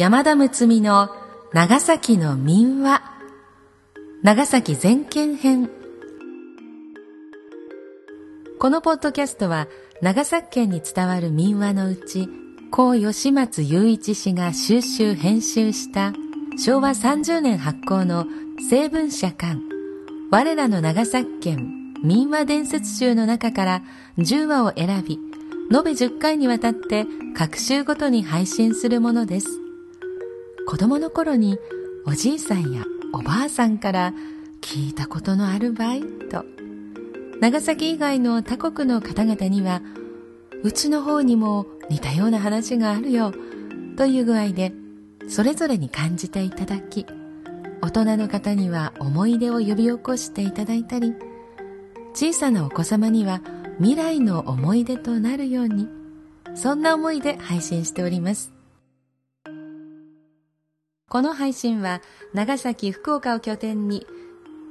山田睦美の長崎の民話。長崎全県編。このポッドキャストは長崎県に伝わる民話のうち高吉松雄一氏が収集編集した昭和30年発行の成文社刊我らの長崎県民話伝説集の中から10話を選び延べ10回にわたって各週ごとに配信するものです。子供の頃におじいさんやおばあさんから聞いたことのあるばいと長崎以外の他国の方々にはうちの方にも似たような話があるよという具合でそれぞれに感じていただき大人の方には思い出を呼び起こしていただいたり小さなお子様には未来の思い出となるようにそんな思いで配信しております。この配信は長崎、福岡を拠点に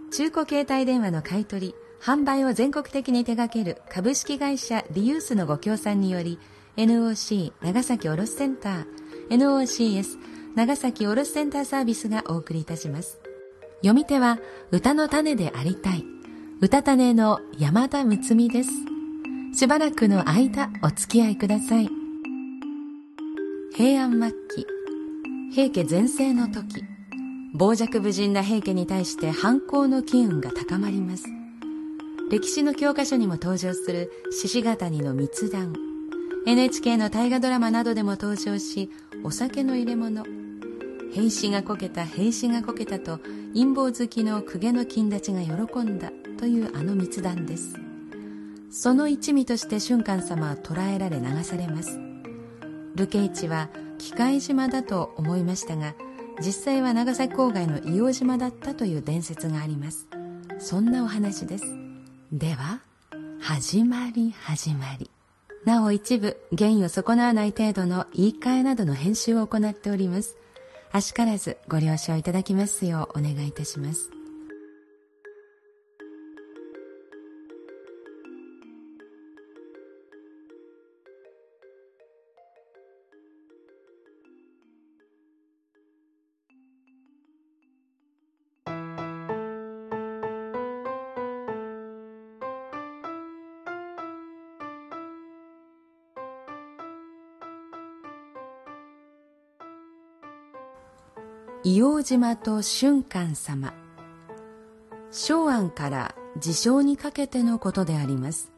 中古携帯電話の買い取り、販売を全国的に手掛ける株式会社リユースのご協賛により NOC 長崎卸センター NOCS 長崎卸センターサービスがお送りいたします。読み手は歌の種でありたい歌種の山田睦美です。しばらくの間お付き合いください。平安末期平家全盛の時傍若無人な平家に対して反抗の機運が高まります。歴史の教科書にも登場する獅子ヶ谷の密談 NHK の大河ドラマなどでも登場しお酒の入れ物兵士がこけた兵士がこけたと陰謀好きの公家の金立ちが喜んだというあの密談です。その一味として俊寛様は捕らえられ流されます。流刑地は機械島だと思いましたが実際は長崎郊外の硫黄島だったという伝説があります。そんなお話です。では始まり始まり。なお一部原意を損なわない程度の言い換えなどの編集を行っております。あしからずご了承いただきますようお願いいたします。硫黄島と俊寛様。昭安から自称にかけてのことであります。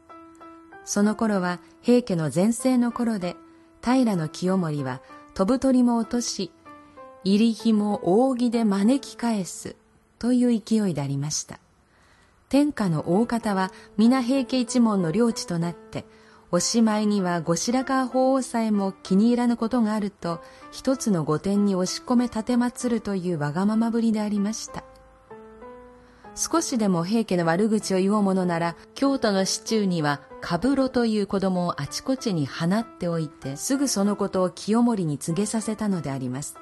その頃は平家の全盛の頃で平清盛は飛ぶ鳥も落とし入り火も扇で招き返すという勢いでありました。天下の大方は皆平家一門の領地となっておしまいには後白河法皇さえも気に入らぬことがあると一つの御殿に押し込め立てまつるというわがままぶりでありました。少しでも平家の悪口を言おうものなら京都の市中にはカブロという子供をあちこちに放っておいてすぐそのことを清盛に告げさせたのであります。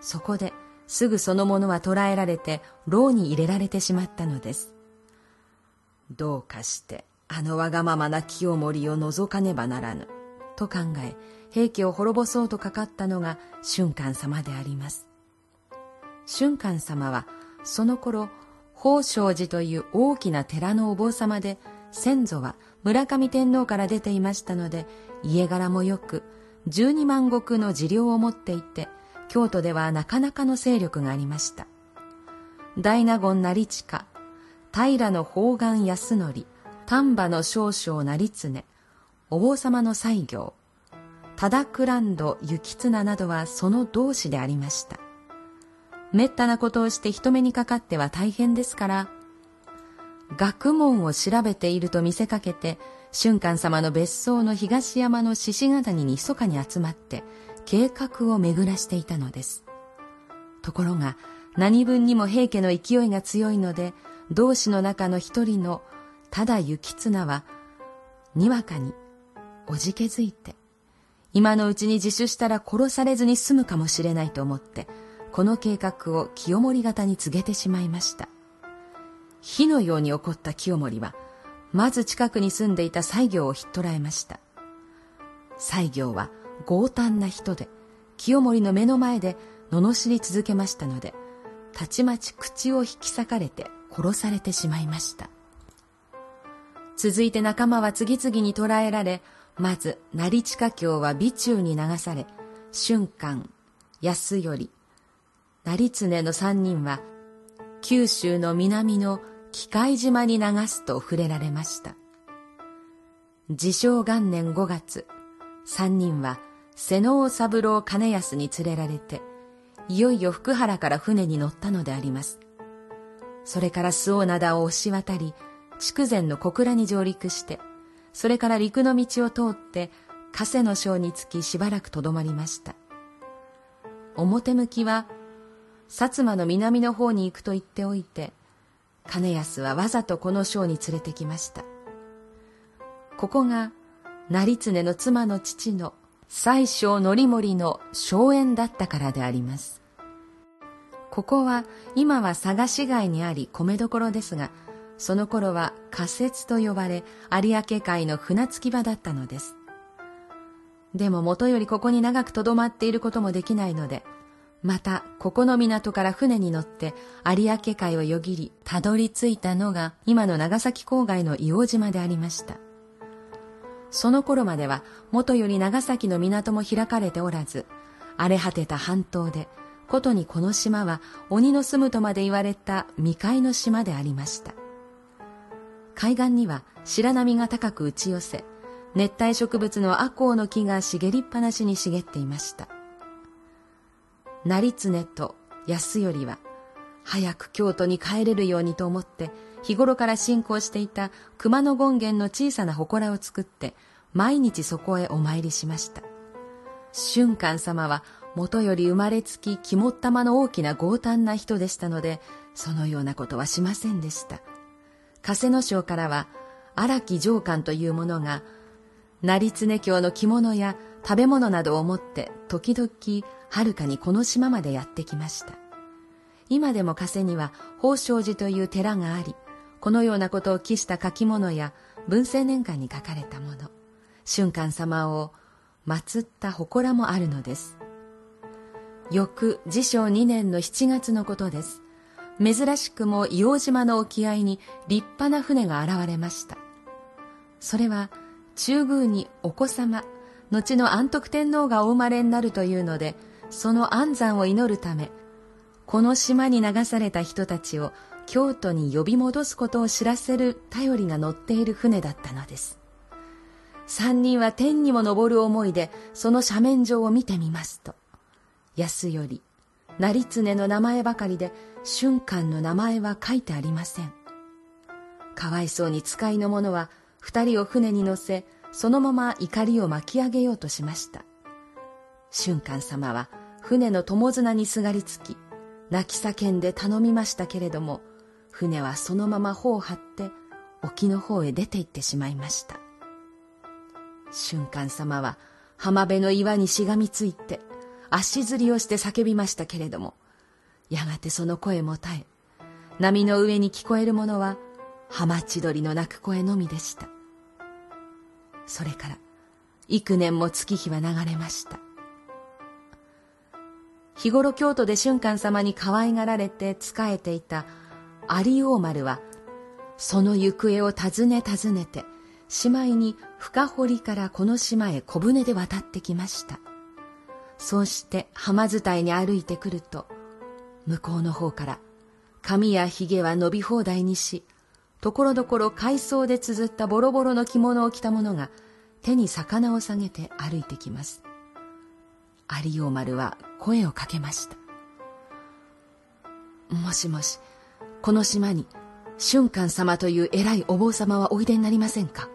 そこですぐその者は捕らえられて牢に入れられてしまったのです。どうかして。あのわがままな清盛を除かねばならぬ。と考え、平家を滅ぼそうとかかったのが俊寛様であります。俊寛様は、その頃、宝生寺という大きな寺のお坊様で、先祖は村上天皇から出ていましたので、家柄もよく、十二万石の持領を持っていて、京都ではなかなかの勢力がありました。大納言成親、平の方眼康則、丹波の少々成常。お坊様の西行。忠クランド幸綱などはその同志でありました。めったなことをして人目にかかっては大変ですから。学問を調べていると見せかけて俊寛様の別荘の東山の獅子ヶ谷に密かに集まって計画を巡らしていたのです。ところが何分にも平家の勢いが強いので同志の中の一人のただ行綱はにわかにおじけづいて今のうちに自首したら殺されずに済むかもしれないと思ってこの計画を清盛方に告げてしまいました。火のように怒った清盛はまず近くに住んでいた西行をひっ捕らえました。西行は強胆な人で清盛の目の前で罵り続けましたのでたちまち口を引き裂かれて殺されてしまいました。続いて仲間は次々に捕らえられまず成近京は備中に流され瞬間安頼。成常の三人は九州の南の機械島に流すと触れられました。自称元年5月三人は瀬能三郎金安に連れられていよいよ福原から船に乗ったのであります。それから周防灘を押し渡り筑前の小倉に上陸してそれから陸の道を通って加瀬の省につきしばらくとどまりました。表向きは薩摩の南の方に行くと言っておいて金安はわざとこの省に連れてきました。ここが成常の妻の父の西省則盛の荘園だったからであります。ここは今は佐賀市街にあり米どころですがその頃は仮設と呼ばれ有明海の船着き場だったのです。でももとよりここに長くとどまっていることもできないのでまたここの港から船に乗って有明海をよぎりたどり着いたのが今の長崎郊外の硫黄島でありました。その頃までは元より長崎の港も開かれておらず荒れ果てた半島でことにこの島は鬼の住むとまで言われた未開の島でありました。海岸には白波が高く打ち寄せ熱帯植物の赤穂の木が茂りっぱなしに茂っていました。成常と安頼は早く京都に帰れるようにと思って日頃から信仰していた熊野権現の小さな祠を作って毎日そこへお参りしました。俊寛様はもとより生まれつき肝っ玉の大きな強胆な人でしたのでそのようなことはしませんでした。加瀬野省からは荒木上官という者が成常京の着物や食べ物などを持って時々遥かにこの島までやってきました。今でも加瀬には宝生寺という寺がありこのようなことを記した書き物や文政年間に書かれたもの俊寛様を祀った祠もあるのです。翌治承2年の7月のことです。珍しくも硫黄島の沖合に立派な船が現れました。それは中宮にお子様後の安徳天皇がお生まれになるというのでその安産を祈るためこの島に流された人たちを京都に呼び戻すことを知らせる頼りが乗っている船だったのです。三人は天にも昇る思いでその斜面上を見てみますと安頼成常の名前ばかりで瞬間の名前は書いてありません。かわいそうに使いの者は二人を船に乗せそのまま怒りを巻き上げようとしました。瞬間様は船の友綱にすがりつき泣き叫んで頼みましたけれども船はそのまま帆を張って沖の方へ出て行ってしまいました。瞬間様は浜辺の岩にしがみついて足ずりをして叫びましたけれどもやがてその声も絶え波の上に聞こえるものは浜千鳥の鳴く声のみでした。それから幾年も月日は流れました。日頃京都で俊寛様に可愛がられて仕えていた有王丸はその行方を尋ね尋ねてしまいに深堀からこの島へ小舟で渡ってきました。そうして浜伝いに歩いてくると向こうの方から髪や髭は伸び放題にしところどころ海藻で綴ったボロボロの着物を着た者が手に魚を下げて歩いてきます。有王丸は声をかけました。もしもしこの島に俊寛様という偉いお坊様はおいでになりませんか？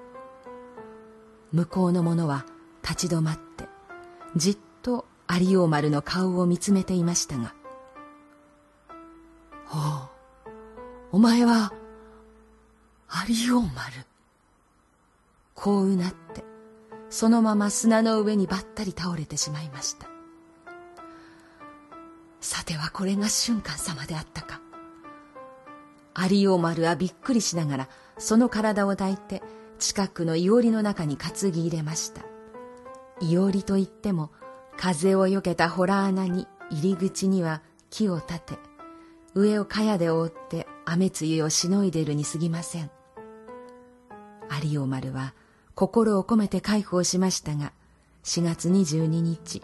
向こうの者は立ち止まってじっ有王丸の顔を見つめていましたが「おうお前は有王丸」こううなってそのまま砂の上にばったり倒れてしまいました。さてはこれが俊寛様であったか。有王丸はびっくりしながらその体を抱いて近くのいおりの中に担ぎ入れました。いおりといっても風をよけた洞穴に入り口には木を立て上を茅で覆って雨露をしのいでいるに過ぎません。有王丸は心を込めて介抱しましたが4月22日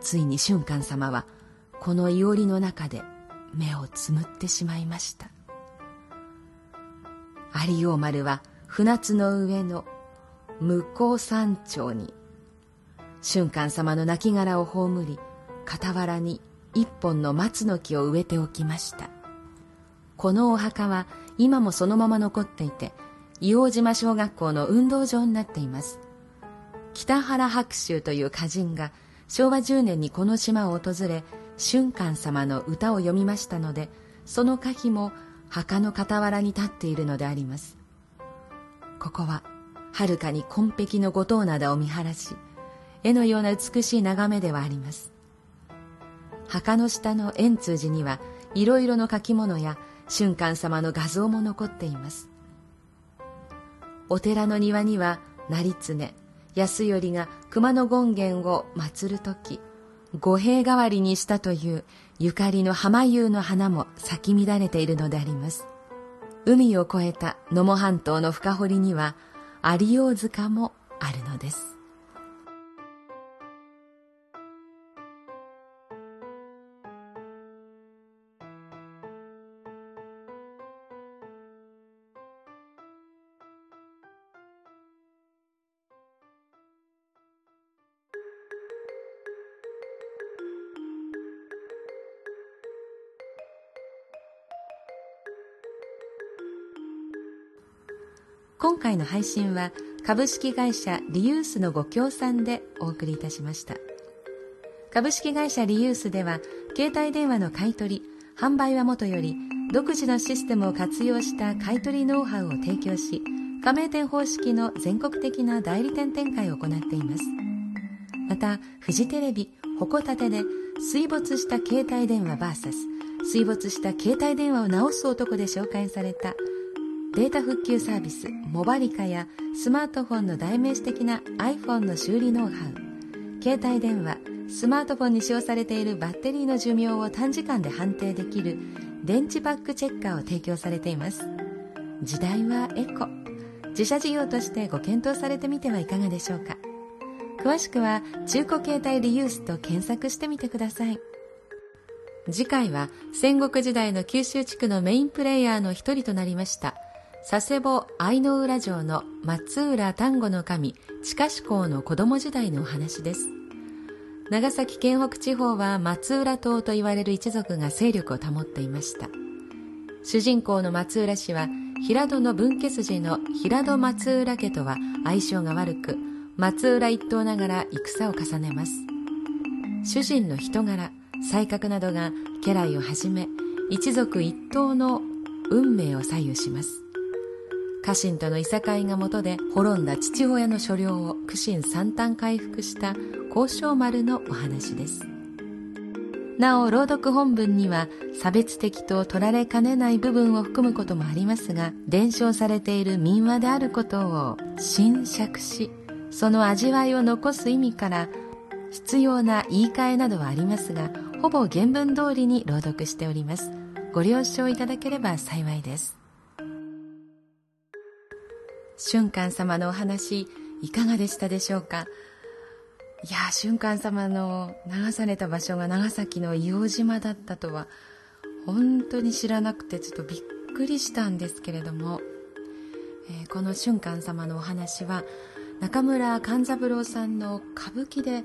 ついに俊寛様はこのいおりの中で目をつむってしまいました。有王丸は船津の上の向こう山頂に俊寛様の亡骸を葬り傍らに一本の松の木を植えておきました。このお墓は今もそのまま残っていて硫黄島小学校の運動場になっています。北原白秋という歌人が昭和10年にこの島を訪れ俊寛様の歌を読みましたのでその歌碑も墓の傍らに立っているのであります。ここははるかに紺碧の五島灘を見晴らし絵のような美しい眺めではあります。墓の下の円通寺にはいろいろの書き物や俊寛様の画像も残っています。お寺の庭には成常安頼が熊野権現を祀る時五兵代わりにしたというゆかりの浜湯の花も咲き乱れているのであります。海を越えた野茂半島の深堀には有王塚もあるのです。今回の配信は株式会社リユースのご協賛でお送りいたしました。株式会社リユースでは携帯電話の買い取り販売はもとより独自のシステムを活用した買い取りノウハウを提供し加盟店方式の全国的な代理店展開を行っています。またフジテレビホコタテで水没した携帯電話 VS 水没した携帯電話を直す男で紹介されたデータ復旧サービスモバリカやスマートフォンの代名詞的な iPhone の修理ノウハウ。携帯電話スマートフォンに使用されているバッテリーの寿命を短時間で判定できる電池バックチェッカーを提供されています。時代はエコ。自社事業としてご検討されてみてはいかがでしょうか。詳しくは中古携帯リユースと検索してみてください。次回は戦国時代の九州地区のメインプレイヤーの一人となりました。佐世保愛の浦城の松浦丹後の神近志公の子供時代のお話です。長崎県北地方は松浦島と言われる一族が勢力を保っていました。主人公の松浦氏は平戸の分家筋の平戸松浦家とは相性が悪く松浦一党ながら戦を重ねます。主人の人柄才覚などが家来をはじめ一族一党の運命を左右します。家臣とのいさかいがもとで滅んだ父親の所領を苦心三端回復した交渉丸のお話です。なお朗読本文には差別的と取られかねない部分を含むこともありますが伝承されている民話であることを新釈しその味わいを残す意味から必要な言い換えなどはありますがほぼ原文通りに朗読しております。ご了承いただければ幸いです。俊寛様のお話いかがでしたでしょうか？いや俊寛様の流された場所が長崎の硫黄島だったとは本当に知らなくてちょっとびっくりしたんですけれども、えー、この俊寛様のお話は中村勘三郎さんの歌舞伎で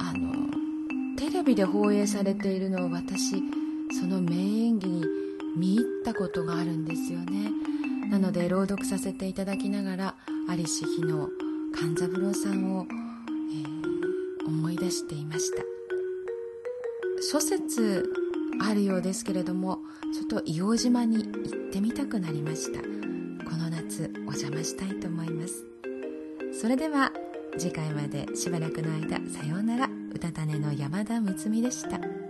あのテレビで放映されているのを私その名演技に見入ったことがあるんですよね。なので朗読させていただきながら有志日の勘三郎さんを、えー、思い出していました。諸説あるようですけれどもちょっと硫黄島に行ってみたくなりました。この夏お邪魔したいと思います。それでは次回までしばらくの間さようなら。うたた寝の山田睦美でした。